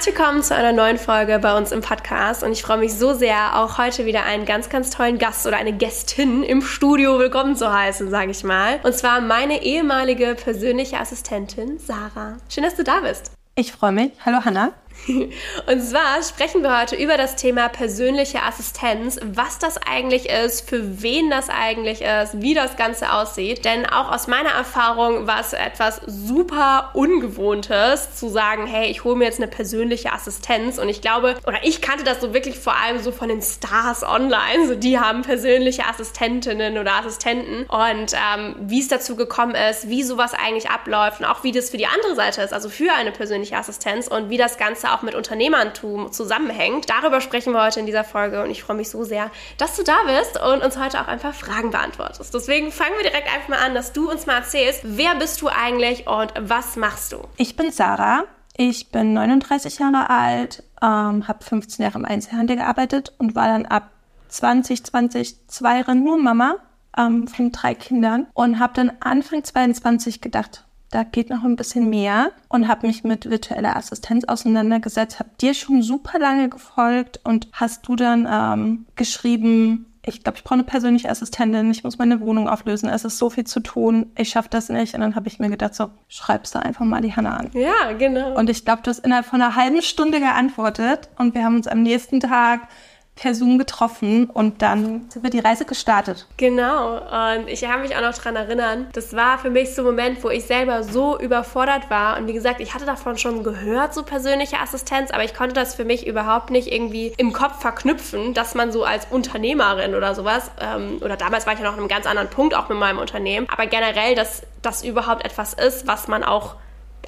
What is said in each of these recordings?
Herzlich willkommen zu einer neuen Folge bei uns im Podcast und ich freue mich so sehr, auch heute wieder einen ganz, ganz tollen Gast oder eine Gästin im Studio willkommen zu heißen, sage ich mal. Und zwar meine ehemalige persönliche Assistentin Sarah. Schön, dass du da bist. Ich freue mich. Hallo Hanna. Und zwar sprechen wir heute über das Thema persönliche Assistenz, was das eigentlich ist, für wen das eigentlich ist, wie das Ganze aussieht. Denn auch aus meiner Erfahrung war es etwas super Ungewohntes, zu sagen, hey, ich hole mir jetzt eine persönliche Assistenz. Und ich glaube, oder ich kannte das so wirklich vor allem so von den Stars online. So, die haben persönliche Assistentinnen oder Assistenten. Und ähm, wie es dazu gekommen ist, wie sowas eigentlich abläuft und auch wie das für die andere Seite ist, also für eine persönliche Assistenz und wie das Ganze auch mit Unternehmertum zusammenhängt. Darüber sprechen wir heute in dieser Folge und ich freue mich so sehr, dass du da bist und uns heute auch ein paar Fragen beantwortest. Deswegen fangen wir direkt einfach mal an, dass du uns mal erzählst, wer bist du eigentlich und was machst du? Ich bin Sarah. Ich bin 39 Jahre alt, ähm, habe 15 Jahre im Einzelhandel gearbeitet und war dann ab 2020 zwei Jahre nur Mama ähm, von drei Kindern und habe dann Anfang 22 gedacht, da geht noch ein bisschen mehr und habe mich mit virtueller Assistenz auseinandergesetzt, habe dir schon super lange gefolgt und hast du dann ähm, geschrieben, ich glaube, ich brauche eine persönliche Assistentin, ich muss meine Wohnung auflösen, es ist so viel zu tun, ich schaffe das nicht. Und dann habe ich mir gedacht, so, schreibst du einfach mal die Hanna an. Ja, genau. Und ich glaube, du hast innerhalb von einer halben Stunde geantwortet und wir haben uns am nächsten Tag per Zoom getroffen und dann sind wir die Reise gestartet. Genau. Und ich habe mich auch noch daran erinnern, das war für mich so ein Moment, wo ich selber so überfordert war. Und wie gesagt, ich hatte davon schon gehört, so persönliche Assistenz, aber ich konnte das für mich überhaupt nicht irgendwie im Kopf verknüpfen, dass man so als Unternehmerin oder sowas, ähm, oder damals war ich ja noch an einem ganz anderen Punkt auch mit meinem Unternehmen, aber generell, dass das überhaupt etwas ist, was man auch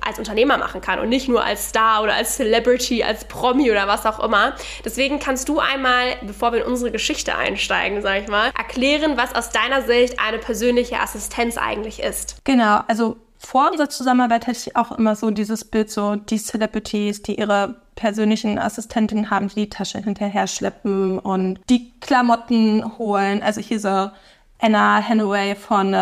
als Unternehmer machen kann und nicht nur als Star oder als Celebrity, als Promi oder was auch immer. Deswegen kannst du einmal, bevor wir in unsere Geschichte einsteigen, sag ich mal, erklären, was aus deiner Sicht eine persönliche Assistenz eigentlich ist. Genau, also vor unserer Zusammenarbeit hatte ich auch immer so dieses Bild, so die Celebrities, die ihre persönlichen Assistentinnen haben, die die Tasche hinterher schleppen und die Klamotten holen. Also hier so Anna Hathaway von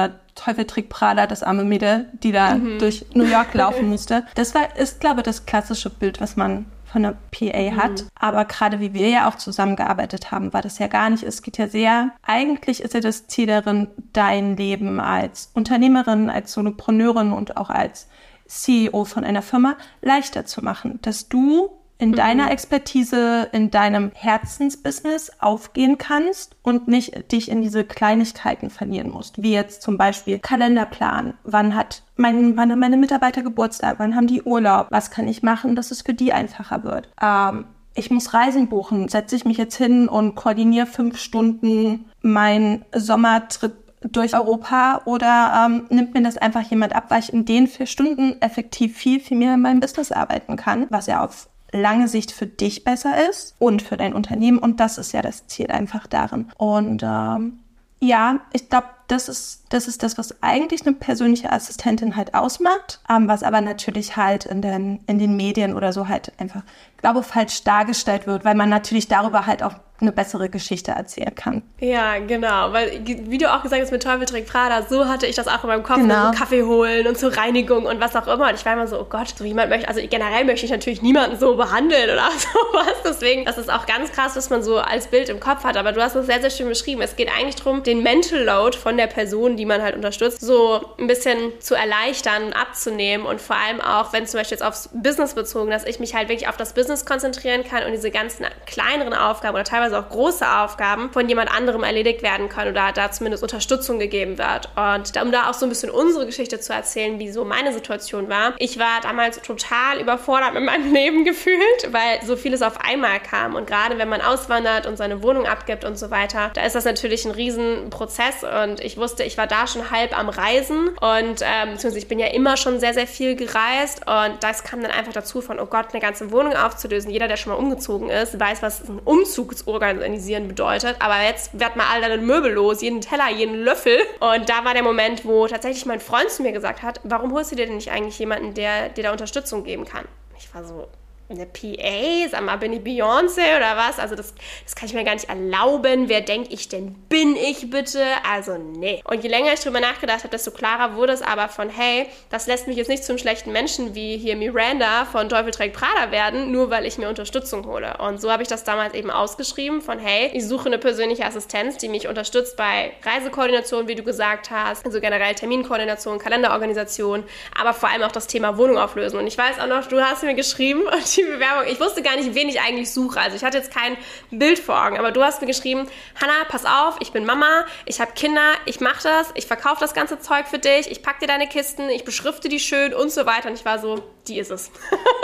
Teufel trägt Prada, das arme Mädel, die da mhm. durch New York laufen musste. Das war, ist, glaube ich, das klassische Bild, was man von der PA hat. Mhm. Aber gerade wie wir ja auch zusammengearbeitet haben, war das ja gar nicht. Es geht ja sehr, eigentlich ist ja das Ziel darin, dein Leben als Unternehmerin, als Solopreneurin und auch als CEO von einer Firma leichter zu machen, dass du in mhm. deiner Expertise, in deinem Herzensbusiness aufgehen kannst und nicht dich in diese Kleinigkeiten verlieren musst. Wie jetzt zum Beispiel Kalenderplan. Wann hat mein, wann haben meine Mitarbeiter Geburtstag? Wann haben die Urlaub? Was kann ich machen, dass es für die einfacher wird? Ähm, ich muss Reisen buchen. Setze ich mich jetzt hin und koordiniere fünf Stunden meinen Sommertrip durch Europa oder ähm, nimmt mir das einfach jemand ab, weil ich in den vier Stunden effektiv viel, viel mehr in meinem Business arbeiten kann, was ja auf lange Sicht für dich besser ist und für dein Unternehmen. Und das ist ja das Ziel einfach darin. Und ähm, ja, ich glaube, das ist, das ist das, was eigentlich eine persönliche Assistentin halt ausmacht, ähm, was aber natürlich halt in den, in den Medien oder so halt einfach, glaube falsch dargestellt wird, weil man natürlich darüber halt auch eine bessere Geschichte erzählen kann. Ja, genau, weil wie du auch gesagt hast mit Teufel trägt Prada, so hatte ich das auch in meinem Kopf, genau. so Kaffee holen und zur Reinigung und was auch immer. Und ich war immer so, oh Gott, so jemand möchte, also generell möchte ich natürlich niemanden so behandeln oder sowas. Deswegen, das ist auch ganz krass, was man so als Bild im Kopf hat. Aber du hast es sehr, sehr schön beschrieben. Es geht eigentlich darum, den Mental Load von der Person, die man halt unterstützt, so ein bisschen zu erleichtern, abzunehmen und vor allem auch, wenn zum Beispiel jetzt aufs Business bezogen, dass ich mich halt wirklich auf das Business konzentrieren kann und diese ganzen kleineren Aufgaben oder teilweise auch große Aufgaben von jemand anderem erledigt werden können oder da zumindest Unterstützung gegeben wird. Und um da auch so ein bisschen unsere Geschichte zu erzählen, wie so meine Situation war. Ich war damals total überfordert mit meinem Leben gefühlt, weil so vieles auf einmal kam. Und gerade wenn man auswandert und seine Wohnung abgibt und so weiter, da ist das natürlich ein Riesenprozess. Und ich wusste, ich war da schon halb am Reisen und ähm, beziehungsweise ich bin ja immer schon sehr, sehr viel gereist und das kam dann einfach dazu von, oh Gott, eine ganze Wohnung aufzulösen. Jeder, der schon mal umgezogen ist, weiß, was ein Umzugsurknall organisieren bedeutet. Aber jetzt werd mal all deine Möbel los, jeden Teller, jeden Löffel. Und da war der Moment, wo tatsächlich mein Freund zu mir gesagt hat, warum holst du dir denn nicht eigentlich jemanden, der dir da Unterstützung geben kann? Ich war so, eine PA, sag mal, bin ich Beyoncé oder was? Also das, das kann ich mir gar nicht erlauben. Wer denke ich denn bin ich bitte? Also nee. Und je länger ich drüber nachgedacht habe, desto klarer wurde es aber von, hey, das lässt mich jetzt nicht zum schlechten Menschen wie hier Miranda von Teufel trägt Prada werden, nur weil ich mir Unterstützung hole. Und so habe ich das damals eben ausgeschrieben von, hey, ich suche eine persönliche Assistenz, die mich unterstützt bei Reisekoordination, wie du gesagt hast, also generell Terminkoordination, Kalenderorganisation, aber vor allem auch das Thema Wohnung auflösen. Und ich weiß auch noch, du hast mir geschrieben und die Bewerbung. Ich wusste gar nicht, wen ich eigentlich suche. Also ich hatte jetzt kein Bild vor Augen, aber du hast mir geschrieben, Hanna, pass auf, ich bin Mama, ich habe Kinder, ich mache das, ich verkaufe das ganze Zeug für dich, ich packe dir deine Kisten, ich beschrifte die schön und so weiter. Und ich war so, die ist es.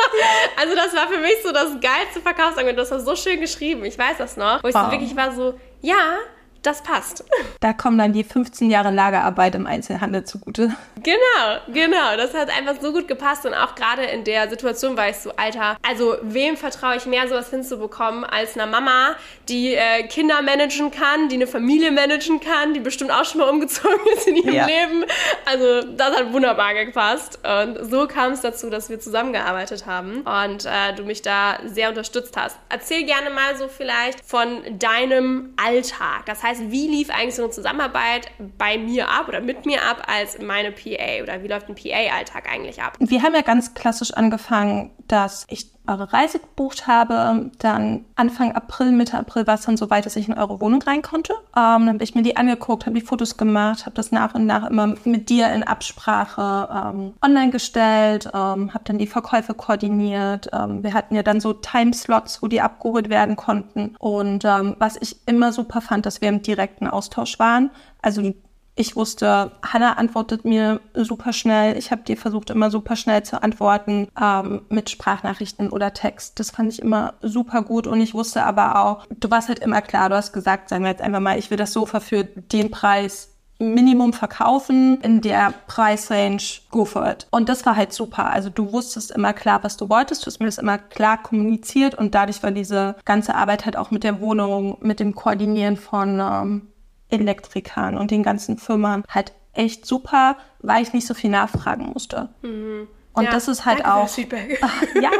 also das war für mich so das geilste Verkaufsangebot. Du hast das so schön geschrieben. Ich weiß das noch. Wo ich wow. so wirklich war so, ja, das passt. Da kommen dann die 15 Jahre Lagerarbeit im Einzelhandel zugute. Genau, genau. Das hat einfach so gut gepasst und auch gerade in der Situation war ich so, Alter, also wem vertraue ich mehr, sowas hinzubekommen, als einer Mama, die äh, Kinder managen kann, die eine Familie managen kann, die bestimmt auch schon mal umgezogen ist in ihrem ja. Leben. Also das hat wunderbar gepasst. Und so kam es dazu, dass wir zusammengearbeitet haben und äh, du mich da sehr unterstützt hast. Erzähl gerne mal so vielleicht von deinem Alltag. Das heißt, heißt, wie lief eigentlich so eine Zusammenarbeit bei mir ab oder mit mir ab als meine PA oder wie läuft ein PA-Alltag eigentlich ab? Wir haben ja ganz klassisch angefangen, dass ich eure Reise gebucht habe. Dann Anfang April, Mitte April war es dann so weit, dass ich in eure Wohnung rein konnte. Ähm, dann habe ich mir die angeguckt, habe die Fotos gemacht, habe das nach und nach immer mit dir in Absprache ähm, online gestellt, ähm, habe dann die Verkäufe koordiniert. Ähm, wir hatten ja dann so Timeslots, wo die abgeholt werden konnten. Und ähm, was ich immer super fand, dass wir im direkten Austausch waren. Also ich wusste, Hannah antwortet mir super schnell. Ich habe dir versucht, immer super schnell zu antworten ähm, mit Sprachnachrichten oder Text. Das fand ich immer super gut. Und ich wusste aber auch, du warst halt immer klar, du hast gesagt, sagen wir jetzt einfach mal, ich will das Sofa für den Preis Minimum verkaufen in der Preisrange, go for it. Und das war halt super. Also du wusstest immer klar, was du wolltest, du hast mir das immer klar kommuniziert und dadurch war diese ganze Arbeit halt auch mit der Wohnung, mit dem Koordinieren von ähm, Elektrikern und den ganzen Firmen halt echt super, weil ich nicht so viel nachfragen musste. Mhm. Und ja, das ist halt auch. ja,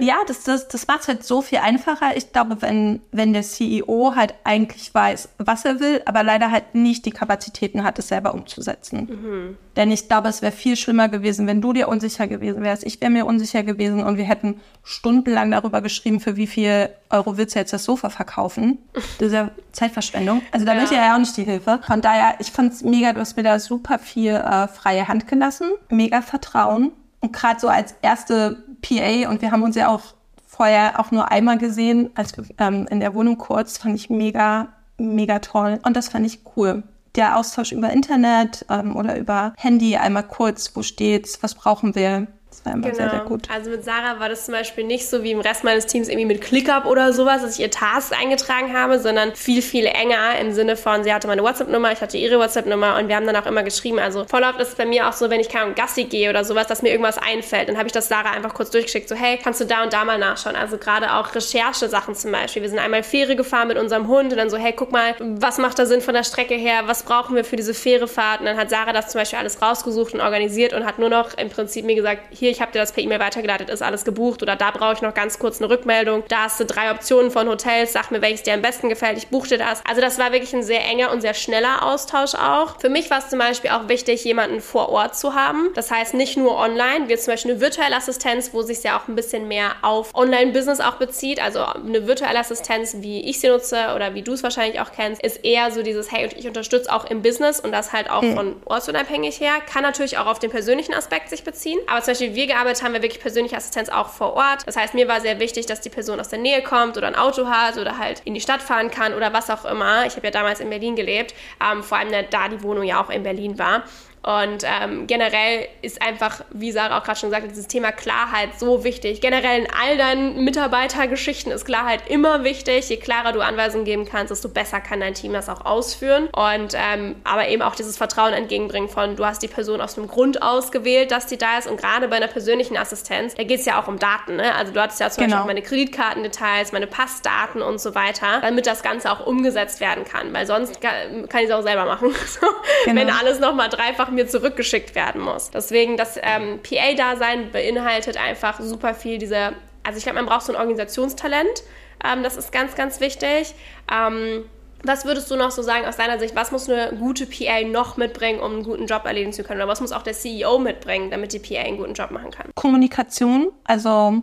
ja, das, das, das macht es halt so viel einfacher. Ich glaube, wenn, wenn der CEO halt eigentlich weiß, was er will, aber leider halt nicht die Kapazitäten hat, es selber umzusetzen. Mhm. Denn ich glaube, es wäre viel schlimmer gewesen, wenn du dir unsicher gewesen wärst. Ich wäre mir unsicher gewesen und wir hätten stundenlang darüber geschrieben, für wie viel Euro willst du jetzt das Sofa verkaufen. Das ist ja Zeitverschwendung. Also da ja. möchte ich ja auch nicht die Hilfe. Von daher, ich fand es mega, du hast mir da super viel äh, freie Hand gelassen. Mega Vertrauen. Und gerade so als erste PA, und wir haben uns ja auch vorher auch nur einmal gesehen, als ähm, in der Wohnung kurz, fand ich mega, mega toll. Und das fand ich cool. Der Austausch über Internet ähm, oder über Handy einmal kurz, wo steht's, was brauchen wir, immer genau. sehr, sehr gut. Also mit Sarah war das zum Beispiel nicht so wie im Rest meines Teams irgendwie mit ClickUp oder sowas, dass ich ihr Tasks eingetragen habe, sondern viel, viel enger im Sinne von, sie hatte meine WhatsApp-Nummer, ich hatte ihre WhatsApp-Nummer und wir haben dann auch immer geschrieben. Also voll oft ist es bei mir auch so, wenn ich kein Gassi gehe oder sowas, dass mir irgendwas einfällt, dann habe ich das Sarah einfach kurz durchgeschickt, so hey, kannst du da und da mal nachschauen. Also gerade auch Recherche-Sachen zum Beispiel. Wir sind einmal Fähre gefahren mit unserem Hund und dann so, hey, guck mal, was macht da Sinn von der Strecke her, was brauchen wir für diese Fährefahrt? Und dann hat Sarah das zum Beispiel alles rausgesucht und organisiert und hat nur noch im Prinzip mir gesagt, hier, ich habe dir das per E-Mail weitergeleitet, ist alles gebucht oder da brauche ich noch ganz kurz eine Rückmeldung. Da hast du drei Optionen von Hotels, sag mir, welches dir am besten gefällt, ich buche dir das. Also das war wirklich ein sehr enger und sehr schneller Austausch auch. Für mich war es zum Beispiel auch wichtig, jemanden vor Ort zu haben. Das heißt nicht nur online, wie zum Beispiel eine virtuelle Assistenz, wo sich ja auch ein bisschen mehr auf Online-Business auch bezieht. Also eine virtuelle Assistenz, wie ich sie nutze oder wie du es wahrscheinlich auch kennst, ist eher so dieses, hey, ich unterstütze auch im Business und das halt auch mhm. von ortsunabhängig her. Kann natürlich auch auf den persönlichen Aspekt sich beziehen. Aber zum Beispiel, wie wir gearbeitet haben, wir wirklich persönliche Assistenz auch vor Ort. Das heißt, mir war sehr wichtig, dass die Person aus der Nähe kommt oder ein Auto hat oder halt in die Stadt fahren kann oder was auch immer. Ich habe ja damals in Berlin gelebt, ähm, vor allem da die Wohnung ja auch in Berlin war. Und ähm, generell ist einfach, wie Sarah auch gerade schon gesagt hat, dieses Thema Klarheit so wichtig. Generell in all deinen Mitarbeitergeschichten ist Klarheit immer wichtig. Je klarer du Anweisungen geben kannst, desto besser kann dein Team das auch ausführen. Und ähm, aber eben auch dieses Vertrauen entgegenbringen von, du hast die Person aus dem Grund ausgewählt, dass die da ist. Und gerade bei einer persönlichen Assistenz, da geht es ja auch um Daten. Ne? Also du hattest ja zum genau. Beispiel auch meine Kreditkartendetails, meine Passdaten und so weiter, damit das Ganze auch umgesetzt werden kann. Weil sonst kann, kann ich es auch selber machen. genau. Wenn alles nochmal dreifach mir zurückgeschickt werden muss. Deswegen, das ähm, PA-Dasein beinhaltet einfach super viel diese, also ich glaube, man braucht so ein Organisationstalent. Ähm, das ist ganz, ganz wichtig. Ähm, was würdest du noch so sagen aus deiner Sicht? Was muss eine gute PA noch mitbringen, um einen guten Job erledigen zu können? Oder was muss auch der CEO mitbringen, damit die PA einen guten Job machen kann? Kommunikation. Also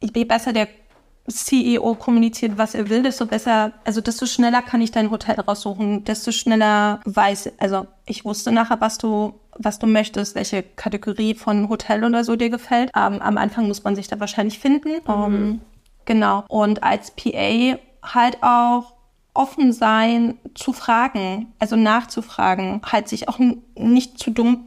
je besser der CEO kommuniziert, was er will, desto besser, also desto schneller kann ich dein Hotel raussuchen, desto schneller weiß, also ich wusste nachher, was du, was du möchtest, welche Kategorie von Hotel oder so dir gefällt. Ähm, am Anfang muss man sich da wahrscheinlich finden. Mhm. Ähm, genau. Und als PA halt auch offen sein zu fragen, also nachzufragen, halt sich auch nicht zu dumm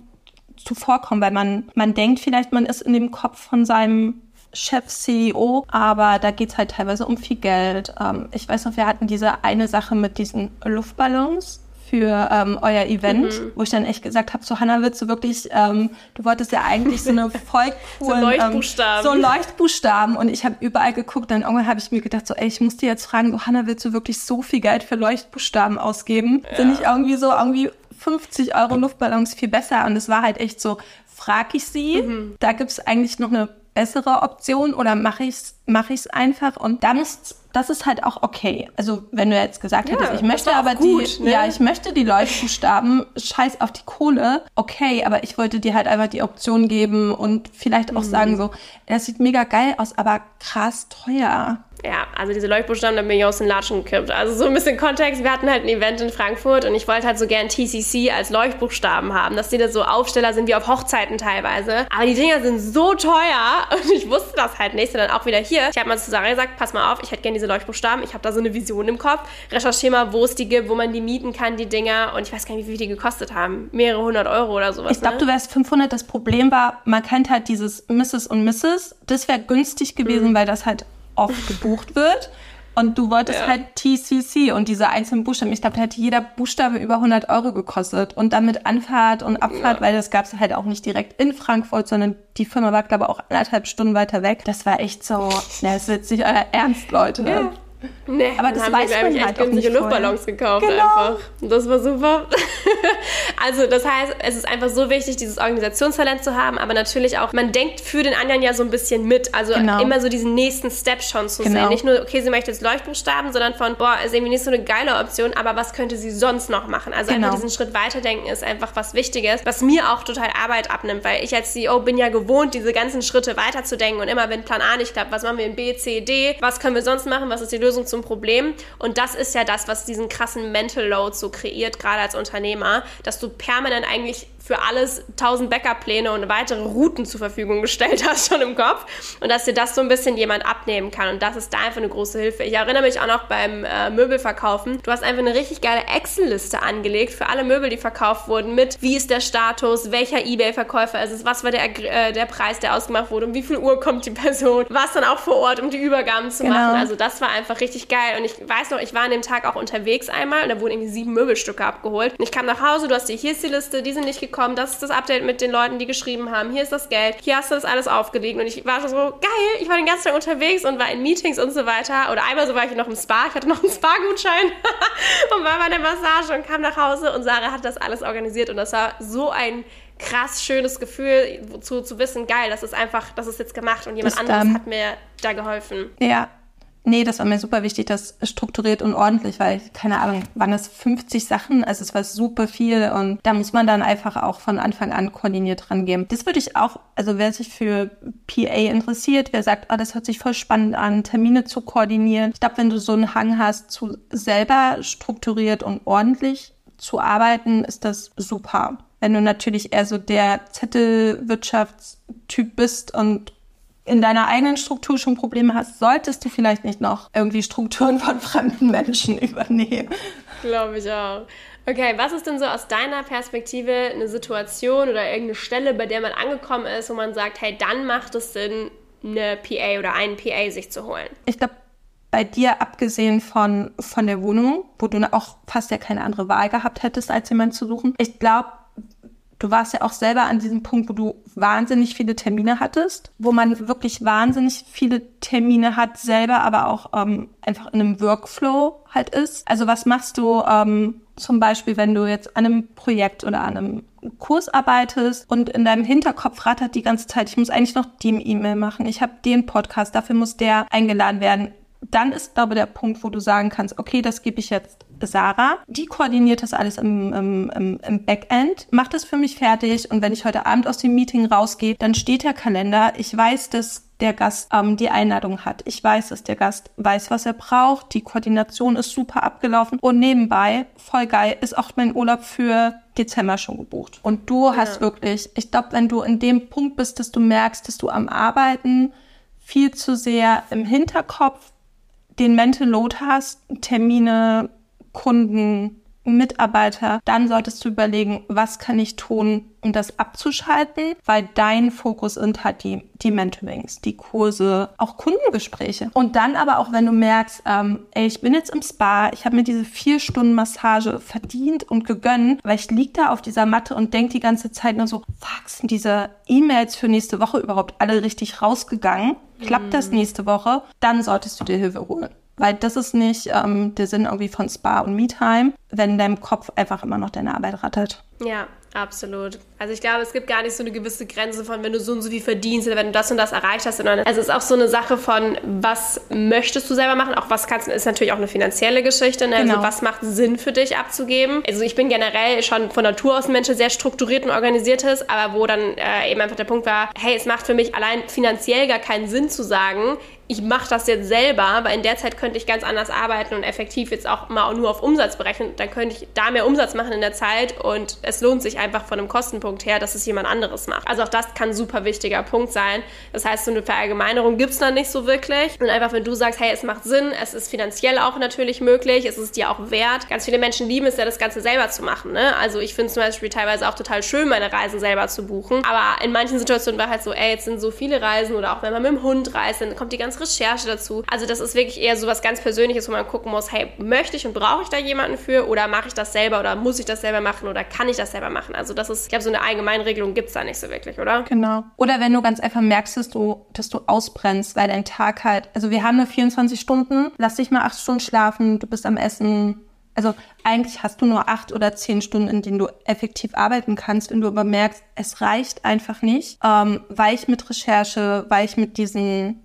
zu vorkommen, weil man, man denkt vielleicht, man ist in dem Kopf von seinem Chef, CEO, aber da geht's halt teilweise um viel Geld. Ähm, ich weiß noch, wir hatten diese eine Sache mit diesen Luftballons für ähm, euer Event, mhm. wo ich dann echt gesagt habe, so Hannah, willst du wirklich, ähm, du wolltest ja eigentlich so eine voll coolen, so Leuchtbuchstaben. Ähm, so Leuchtbuchstaben und ich habe überall geguckt, dann irgendwann habe ich mir gedacht, so ey, ich muss dir jetzt fragen, so Hannah, willst du wirklich so viel Geld für Leuchtbuchstaben ausgeben? Ja. Sind nicht irgendwie so, irgendwie 50 Euro Luftballons viel besser und es war halt echt so, frag ich sie, mhm. da gibt's eigentlich noch eine bessere Option oder mache ich es mach ich's einfach und dann ist das ist halt auch okay. Also wenn du jetzt gesagt ja, hättest, ich möchte aber gut, die, ne? ja, ich möchte die Leuchtbuchstaben, scheiß auf die Kohle, okay, aber ich wollte dir halt einfach die Option geben und vielleicht auch mhm. sagen so, das sieht mega geil aus, aber krass teuer ja, also diese Leuchtbuchstaben, da bin ich aus den Latschen gekippt. Also so ein bisschen Kontext, wir hatten halt ein Event in Frankfurt und ich wollte halt so gern TCC als Leuchtbuchstaben haben, dass die da so Aufsteller sind wie auf Hochzeiten teilweise. Aber die Dinger sind so teuer und ich wusste das halt nicht, sondern auch wieder hier. Ich habe mal zu Sarah gesagt, pass mal auf, ich hätte gern diese Leuchtbuchstaben, ich habe da so eine Vision im Kopf. Recherchiere mal, wo es die gibt, wo man die mieten kann, die Dinger. Und ich weiß gar nicht, wie viel die gekostet haben. Mehrere hundert Euro oder sowas. Ich glaube, ne? du wärst 500. Das Problem war, man kennt halt dieses Mrs. und Mrs. Das wäre günstig gewesen, mhm. weil das halt oft gebucht wird. Und du wolltest ja. halt TCC und diese einzelnen Buchstaben. Ich glaube, da hätte jeder Buchstabe über 100 Euro gekostet. Und damit Anfahrt und Abfahrt, ja. weil das gab es halt auch nicht direkt in Frankfurt, sondern die Firma war, glaube ich, auch anderthalb Stunden weiter weg. Das war echt so, na, das wird sich euer Ernst, Leute. Ja. Nee, aber das haben weiß wir, man halt echt günstige Luftballons gekauft genau. einfach. Das war super. also das heißt, es ist einfach so wichtig, dieses Organisationstalent zu haben, aber natürlich auch, man denkt für den anderen ja so ein bisschen mit. Also genau. immer so diesen nächsten Step schon zu genau. sehen. Nicht nur, okay, sie möchte jetzt Leuchtbuchstaben, sondern von, boah, ist irgendwie nicht so eine geile Option, aber was könnte sie sonst noch machen? Also genau. einfach diesen Schritt weiterdenken ist einfach was Wichtiges, was mir auch total Arbeit abnimmt, weil ich als CEO bin ja gewohnt, diese ganzen Schritte weiterzudenken und immer, wenn Plan A nicht klappt, was machen wir in B, C, D, was können wir sonst machen, was ist die Lösung zum Problem. Und das ist ja das, was diesen krassen Mental Load so kreiert, gerade als Unternehmer, dass du permanent eigentlich für alles tausend Backup-Pläne und weitere Routen zur Verfügung gestellt hast schon im Kopf und dass dir das so ein bisschen jemand abnehmen kann und das ist da einfach eine große Hilfe. Ich erinnere mich auch noch beim äh, Möbelverkaufen, du hast einfach eine richtig geile Excel-Liste angelegt für alle Möbel, die verkauft wurden mit wie ist der Status, welcher Ebay-Verkäufer ist es, was war der, äh, der Preis, der ausgemacht wurde, um wie viel Uhr kommt die Person, was dann auch vor Ort, um die Übergaben zu genau. machen. Also das war einfach richtig geil. Und ich weiß noch, ich war an dem Tag auch unterwegs einmal und da wurden irgendwie sieben Möbelstücke abgeholt. Und ich kam nach Hause, du hast dir hier ist die Liste, die sind nicht gekommen das ist das Update mit den Leuten, die geschrieben haben, hier ist das Geld, hier hast du das alles aufgelegt. Und ich war schon so, geil, ich war den ganzen Tag unterwegs und war in Meetings und so weiter. Oder einmal so war ich noch im Spa, ich hatte noch einen Spa-Gutschein und war bei der Massage und kam nach Hause und Sarah hat das alles organisiert und das war so ein krass schönes Gefühl zu, zu wissen, geil, das ist einfach, das ist jetzt gemacht und jemand das, anderes hat mir da geholfen. Ja, Nee, das war mir super wichtig, das strukturiert und ordentlich, weil, keine Ahnung, waren das 50 Sachen, also es war super viel und da muss man dann einfach auch von Anfang an koordiniert dran gehen. Das würde ich auch, also wer sich für PA interessiert, wer sagt, oh, das hört sich voll spannend an, Termine zu koordinieren. Ich glaube, wenn du so einen Hang hast, zu selber strukturiert und ordentlich zu arbeiten, ist das super. Wenn du natürlich eher so der Zettelwirtschaftstyp bist und in deiner eigenen Struktur schon Probleme hast, solltest du vielleicht nicht noch irgendwie Strukturen von fremden Menschen übernehmen. Glaube ich auch. Okay, was ist denn so aus deiner Perspektive eine Situation oder irgendeine Stelle, bei der man angekommen ist, wo man sagt, hey, dann macht es Sinn, eine PA oder einen PA sich zu holen? Ich glaube, bei dir, abgesehen von, von der Wohnung, wo du auch fast ja keine andere Wahl gehabt hättest, als jemanden zu suchen, ich glaube, du warst ja auch selber an diesem Punkt, wo du wahnsinnig viele Termine hattest, wo man wirklich wahnsinnig viele Termine hat, selber aber auch ähm, einfach in einem Workflow halt ist. Also was machst du ähm, zum Beispiel, wenn du jetzt an einem Projekt oder an einem Kurs arbeitest und in deinem Hinterkopf rattert die ganze Zeit, ich muss eigentlich noch die E-Mail machen, ich habe den Podcast, dafür muss der eingeladen werden dann ist, glaube ich, der Punkt, wo du sagen kannst, okay, das gebe ich jetzt Sarah. Die koordiniert das alles im, im, im, im Backend, macht es für mich fertig und wenn ich heute Abend aus dem Meeting rausgehe, dann steht der Kalender. Ich weiß, dass der Gast ähm, die Einladung hat. Ich weiß, dass der Gast weiß, was er braucht. Die Koordination ist super abgelaufen. Und nebenbei, voll geil, ist auch mein Urlaub für Dezember schon gebucht. Und du ja. hast wirklich, ich glaube, wenn du in dem Punkt bist, dass du merkst, dass du am Arbeiten viel zu sehr im Hinterkopf den Mental Load hast, Termine, Kunden, Mitarbeiter, dann solltest du überlegen, was kann ich tun, um das abzuschalten, weil dein Fokus sind halt die, die Mentorings, die Kurse, auch Kundengespräche. Und dann aber auch, wenn du merkst, ähm, ey, ich bin jetzt im Spa, ich habe mir diese vier Stunden Massage verdient und gegönnt, weil ich lieg da auf dieser Matte und denk die ganze Zeit nur so, fuck, sind diese E-Mails für nächste Woche überhaupt alle richtig rausgegangen? Klappt das mhm. nächste Woche? Dann solltest du dir Hilfe holen. Weil das ist nicht ähm, der Sinn irgendwie von Spa und Me-Time, wenn deinem Kopf einfach immer noch deine Arbeit rattert. Ja, absolut. Also ich glaube, es gibt gar nicht so eine gewisse Grenze von, wenn du so und so viel verdienst oder wenn du das und das erreicht hast. Sondern es ist auch so eine Sache von, was möchtest du selber machen? Auch was kannst du, ist natürlich auch eine finanzielle Geschichte. Ne? Also genau. Also was macht Sinn für dich abzugeben? Also ich bin generell schon von Natur aus ein Mensch, der sehr strukturiert und organisiert ist, aber wo dann äh, eben einfach der Punkt war, hey, es macht für mich allein finanziell gar keinen Sinn zu sagen, ich mache das jetzt selber, weil in der Zeit könnte ich ganz anders arbeiten und effektiv jetzt auch mal nur auf Umsatz berechnen. Dann könnte ich da mehr Umsatz machen in der Zeit und es lohnt sich einfach von einem Kostenpunkt her, dass es jemand anderes macht. Also auch das kann ein super wichtiger Punkt sein. Das heißt, so eine Verallgemeinerung gibt es dann nicht so wirklich. Und einfach, wenn du sagst, hey, es macht Sinn, es ist finanziell auch natürlich möglich, es ist dir auch wert. Ganz viele Menschen lieben es ja, das Ganze selber zu machen. Ne? Also ich finde zum Beispiel teilweise auch total schön, meine Reisen selber zu buchen. Aber in manchen Situationen war halt so, ey, jetzt sind so viele Reisen oder auch wenn man mit dem Hund reist, dann kommt die ganze Recherche dazu. Also das ist wirklich eher so was ganz Persönliches, wo man gucken muss, hey, möchte ich und brauche ich da jemanden für oder mache ich das selber oder muss ich das selber machen oder kann ich das selber machen? Also das ist, ich glaube, so eine Allgemeinregelung gibt es da nicht so wirklich, oder? Genau. Oder wenn du ganz einfach merkst, dass du, dass du ausbrennst, weil dein Tag halt, also wir haben nur 24 Stunden, lass dich mal acht Stunden schlafen, du bist am Essen, also eigentlich hast du nur acht oder zehn Stunden, in denen du effektiv arbeiten kannst, wenn du aber merkst, es reicht einfach nicht, ähm, weil ich mit Recherche, weil ich mit diesen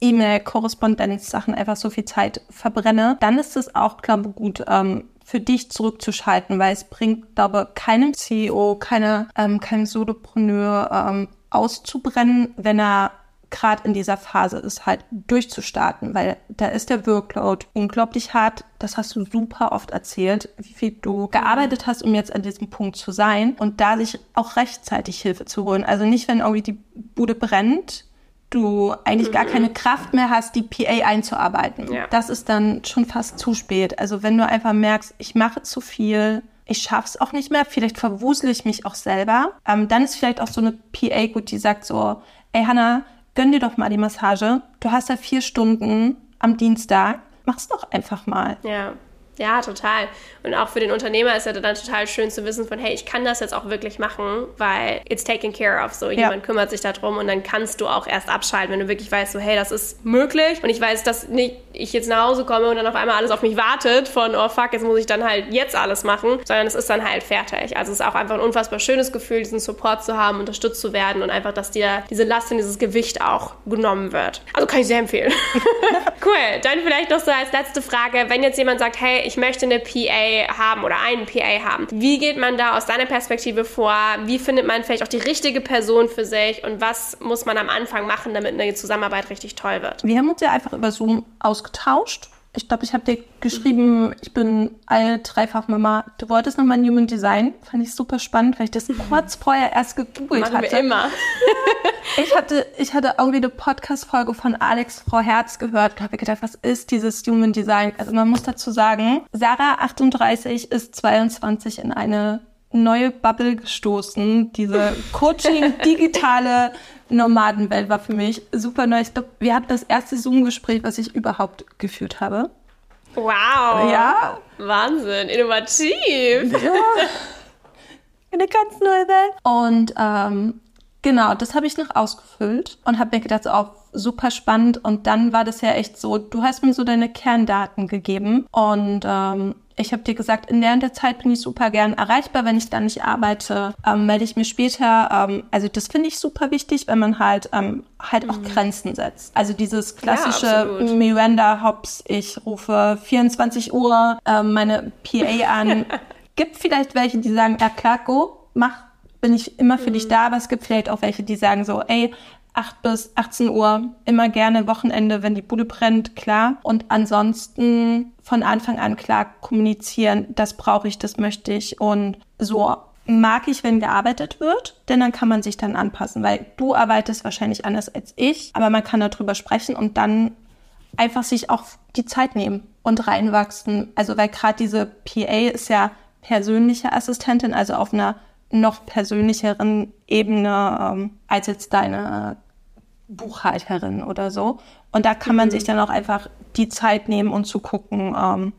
E-Mail-Korrespondenz-Sachen einfach so viel Zeit verbrenne, dann ist es auch, glaube ich, gut, ähm, für dich zurückzuschalten, weil es bringt, glaube keinem CEO, keine, ähm, keinem Solopreneur ähm, auszubrennen, wenn er gerade in dieser Phase ist, halt durchzustarten, weil da ist der Workload unglaublich hart. Das hast du super oft erzählt, wie viel du gearbeitet hast, um jetzt an diesem Punkt zu sein und da sich auch rechtzeitig Hilfe zu holen. Also nicht, wenn irgendwie die Bude brennt, du eigentlich gar keine Kraft mehr hast, die PA einzuarbeiten. Ja. Das ist dann schon fast zu spät. Also wenn du einfach merkst, ich mache zu viel, ich schaff's auch nicht mehr, vielleicht verwusel ich mich auch selber, ähm, dann ist vielleicht auch so eine PA gut, die sagt so, ey Hannah, gönn dir doch mal die Massage. Du hast ja vier Stunden am Dienstag, mach's doch einfach mal. Ja. Ja, total. Und auch für den Unternehmer ist ja dann total schön zu wissen von, hey, ich kann das jetzt auch wirklich machen, weil it's taken care of. So, ja. jemand kümmert sich darum und dann kannst du auch erst abschalten, wenn du wirklich weißt, so, hey, das ist möglich und ich weiß, dass nicht ich jetzt nach Hause komme und dann auf einmal alles auf mich wartet von, oh fuck, jetzt muss ich dann halt jetzt alles machen, sondern es ist dann halt fertig. Also es ist auch einfach ein unfassbar schönes Gefühl, diesen Support zu haben, unterstützt zu werden und einfach, dass dir diese Last und dieses Gewicht auch genommen wird. Also kann ich sehr empfehlen. cool. Dann vielleicht noch so als letzte Frage, wenn jetzt jemand sagt, hey, ich möchte eine PA haben oder einen PA haben. Wie geht man da aus deiner Perspektive vor? Wie findet man vielleicht auch die richtige Person für sich und was muss man am Anfang machen, damit eine Zusammenarbeit richtig toll wird? Wir haben uns ja einfach über Zoom ausgetauscht ich glaube, ich habe dir geschrieben, ich bin alle dreifach Mama. Du wolltest nochmal Human Design. Fand ich super spannend, weil ich das kurz vorher erst gegoogelt Machen hatte. Wir immer. ich hatte, ich hatte irgendwie eine Podcast-Folge von Alex Frau Herz gehört und habe gedacht, was ist dieses Human Design? Also man muss dazu sagen, Sarah 38 ist 22 in eine neue Bubble gestoßen. Diese Coaching, digitale Nomadenwelt war für mich super neu. Ich glaube, wir hatten das erste Zoom-Gespräch, was ich überhaupt geführt habe. Wow. Ja. Wahnsinn, innovativ. Ja. Eine ganz neue Welt. Und ähm, genau, das habe ich noch ausgefüllt und habe mir gedacht, so, auch super spannend. Und dann war das ja echt so, du hast mir so deine Kerndaten gegeben und ähm, ich habe dir gesagt, in der, Zeit bin ich super gern erreichbar. Wenn ich dann nicht arbeite, ähm, melde ich mich später. Ähm, also das finde ich super wichtig, wenn man halt ähm, halt auch mhm. Grenzen setzt. Also dieses klassische ja, Miranda Hobbs, ich rufe 24 Uhr ähm, meine PA an. gibt vielleicht welche, die sagen, ja klar, go, mach, bin ich immer für mhm. dich da, aber es gibt vielleicht auch welche, die sagen so, ey, 8 bis 18 Uhr, immer gerne Wochenende, wenn die Bude brennt, klar. Und ansonsten von Anfang an klar kommunizieren, das brauche ich, das möchte ich und so mag ich, wenn gearbeitet wird, denn dann kann man sich dann anpassen, weil du arbeitest wahrscheinlich anders als ich, aber man kann darüber sprechen und dann einfach sich auch die Zeit nehmen und reinwachsen. Also weil gerade diese PA ist ja persönliche Assistentin, also auf einer noch persönlicheren Ebene ähm, als jetzt deine Buchhalterin oder so. Und da kann man mhm. sich dann auch einfach die Zeit nehmen und um zu gucken, ähm,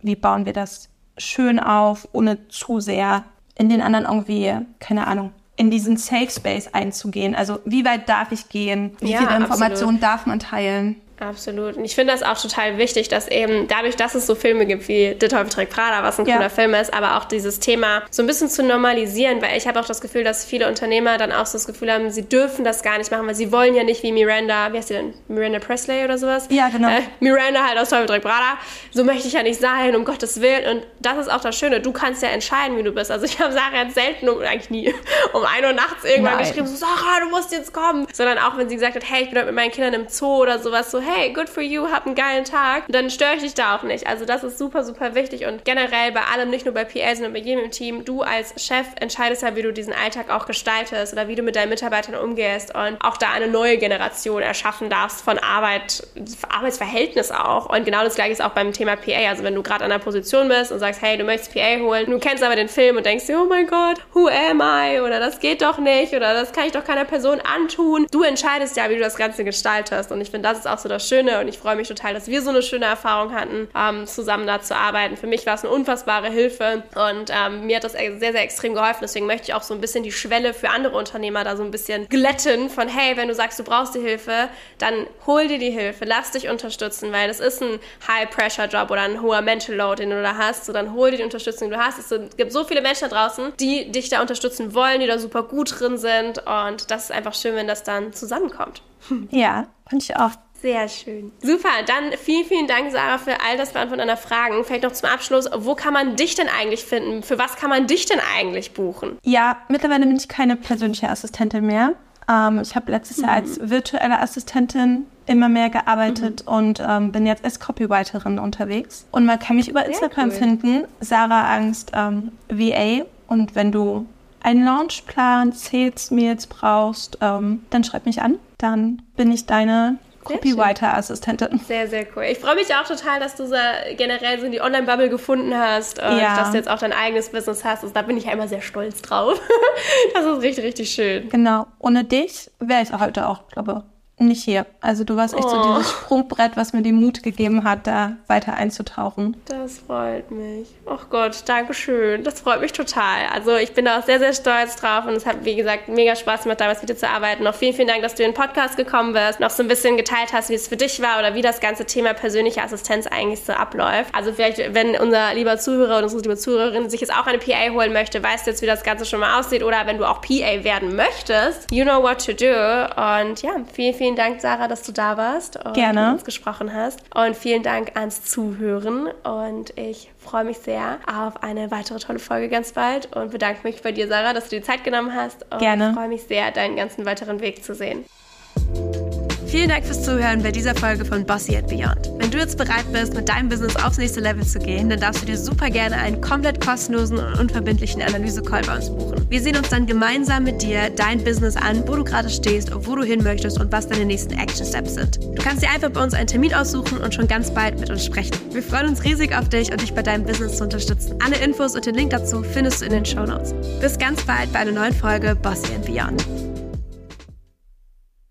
wie bauen wir das schön auf, ohne zu sehr in den anderen irgendwie, keine Ahnung, in diesen Safe Space einzugehen. Also wie weit darf ich gehen? Wie ja, viele Informationen darf man teilen? Absolut. Und ich finde das auch total wichtig, dass eben dadurch, dass es so Filme gibt wie Der Teufel trägt Prada, was ein ja. cooler Film ist, aber auch dieses Thema so ein bisschen zu normalisieren, weil ich habe auch das Gefühl, dass viele Unternehmer dann auch so das Gefühl haben, sie dürfen das gar nicht machen, weil sie wollen ja nicht wie Miranda, wie heißt sie denn? Miranda Presley oder sowas? Ja, genau. Äh, Miranda halt aus Teufel trägt Prada. So möchte ich ja nicht sein, um Gottes Willen. Und das ist auch das Schöne. Du kannst ja entscheiden, wie du bist. Also ich habe Sarah jetzt selten, um, eigentlich nie, um 1 Uhr nachts irgendwann Nein. geschrieben, so, Sarah, du musst jetzt kommen. Sondern auch, wenn sie gesagt hat, hey, ich bin heute mit meinen Kindern im Zoo oder sowas, so, hey, good for you, hab einen geilen Tag, dann störe ich dich da auch nicht. Also das ist super, super wichtig und generell bei allem, nicht nur bei PA, sondern bei jedem im Team, du als Chef entscheidest ja, wie du diesen Alltag auch gestaltest oder wie du mit deinen Mitarbeitern umgehst und auch da eine neue Generation erschaffen darfst von Arbeit, Arbeitsverhältnis auch. Und genau das gleiche ist auch beim Thema PA. Also wenn du gerade an der Position bist und sagst, hey, du möchtest PA holen, du kennst aber den Film und denkst dir, oh mein Gott, who am I? Oder das geht doch nicht oder das kann ich doch keiner Person antun. Du entscheidest ja, wie du das Ganze gestaltest. Und ich finde, das ist auch so das Schöne und ich freue mich total, dass wir so eine schöne Erfahrung hatten, ähm, zusammen da zu arbeiten. Für mich war es eine unfassbare Hilfe und ähm, mir hat das sehr, sehr extrem geholfen. Deswegen möchte ich auch so ein bisschen die Schwelle für andere Unternehmer da so ein bisschen glätten von, hey, wenn du sagst, du brauchst die Hilfe, dann hol dir die Hilfe, lass dich unterstützen, weil das ist ein High-Pressure-Job oder ein hoher Mental Load, den du da hast. So, dann hol dir die Unterstützung, die du hast. Es gibt so viele Menschen da draußen, die dich da unterstützen wollen, die da super gut drin sind und das ist einfach schön, wenn das dann zusammenkommt. Ja, fand ich auch. Sehr schön. Super, dann vielen, vielen Dank, Sarah, für all das Beantworten deiner Fragen. Vielleicht noch zum Abschluss, wo kann man dich denn eigentlich finden? Für was kann man dich denn eigentlich buchen? Ja, mittlerweile bin ich keine persönliche Assistentin mehr. Ähm, ich habe letztes mhm. Jahr als virtuelle Assistentin immer mehr gearbeitet mhm. und ähm, bin jetzt als Copywriterin unterwegs. Und man kann mich über Sehr Instagram cool. finden, Sarah Angst ähm, VA. Und wenn du einen Launchplan, Sales Mails brauchst, ähm, dann schreib mich an. Dann bin ich deine Copywriter-Assistentin. Sehr, sehr cool. Ich freue mich auch total, dass du so generell so die Online-Bubble gefunden hast und ja. dass du jetzt auch dein eigenes Business hast. Also da bin ich ja immer sehr stolz drauf. das ist richtig, richtig schön. Genau. Ohne dich wäre ich heute auch, glaube ich, nicht hier. Also du warst echt oh. so dieses Sprungbrett, was mir den Mut gegeben hat, da weiter einzutauchen. Das freut mich. Ach Gott, danke schön. Das freut mich total. Also ich bin da auch sehr, sehr stolz drauf und es hat, wie gesagt, mega Spaß gemacht, damals mit dir zu arbeiten. Noch vielen, vielen Dank, dass du in den Podcast gekommen bist, noch so ein bisschen geteilt hast, wie es für dich war oder wie das ganze Thema persönliche Assistenz eigentlich so abläuft. Also vielleicht, wenn unser lieber Zuhörer und unsere liebe Zuhörerin sich jetzt auch eine PA holen möchte, weißt du jetzt, wie das Ganze schon mal aussieht oder wenn du auch PA werden möchtest, you know what to do. Und ja, vielen, vielen vielen Dank, Sarah, dass du da warst und Gerne. mit uns gesprochen hast. Und vielen Dank ans Zuhören. Und ich freue mich sehr auf eine weitere tolle Folge ganz bald und bedanke mich bei dir, Sarah, dass du dir Zeit genommen hast. Und Gerne. Ich freue mich sehr, deinen ganzen weiteren Weg zu sehen. Vielen Dank fürs Zuhören bei dieser Folge von Bossy and Beyond. Wenn du jetzt bereit bist, mit deinem Business aufs nächste Level zu gehen, dann darfst du dir super gerne einen komplett kostenlosen und unverbindlichen Analyse-Call bei uns buchen. Wir sehen uns dann gemeinsam mit dir dein Business an, wo du gerade stehst, wo du hin möchtest und was deine nächsten Action Steps sind. Du kannst dir einfach bei uns einen Termin aussuchen und schon ganz bald mit uns sprechen. Wir freuen uns riesig auf dich und dich bei deinem Business zu unterstützen. Alle Infos und den Link dazu findest du in den Show Notes. Bis ganz bald bei einer neuen Folge Bossy and Beyond.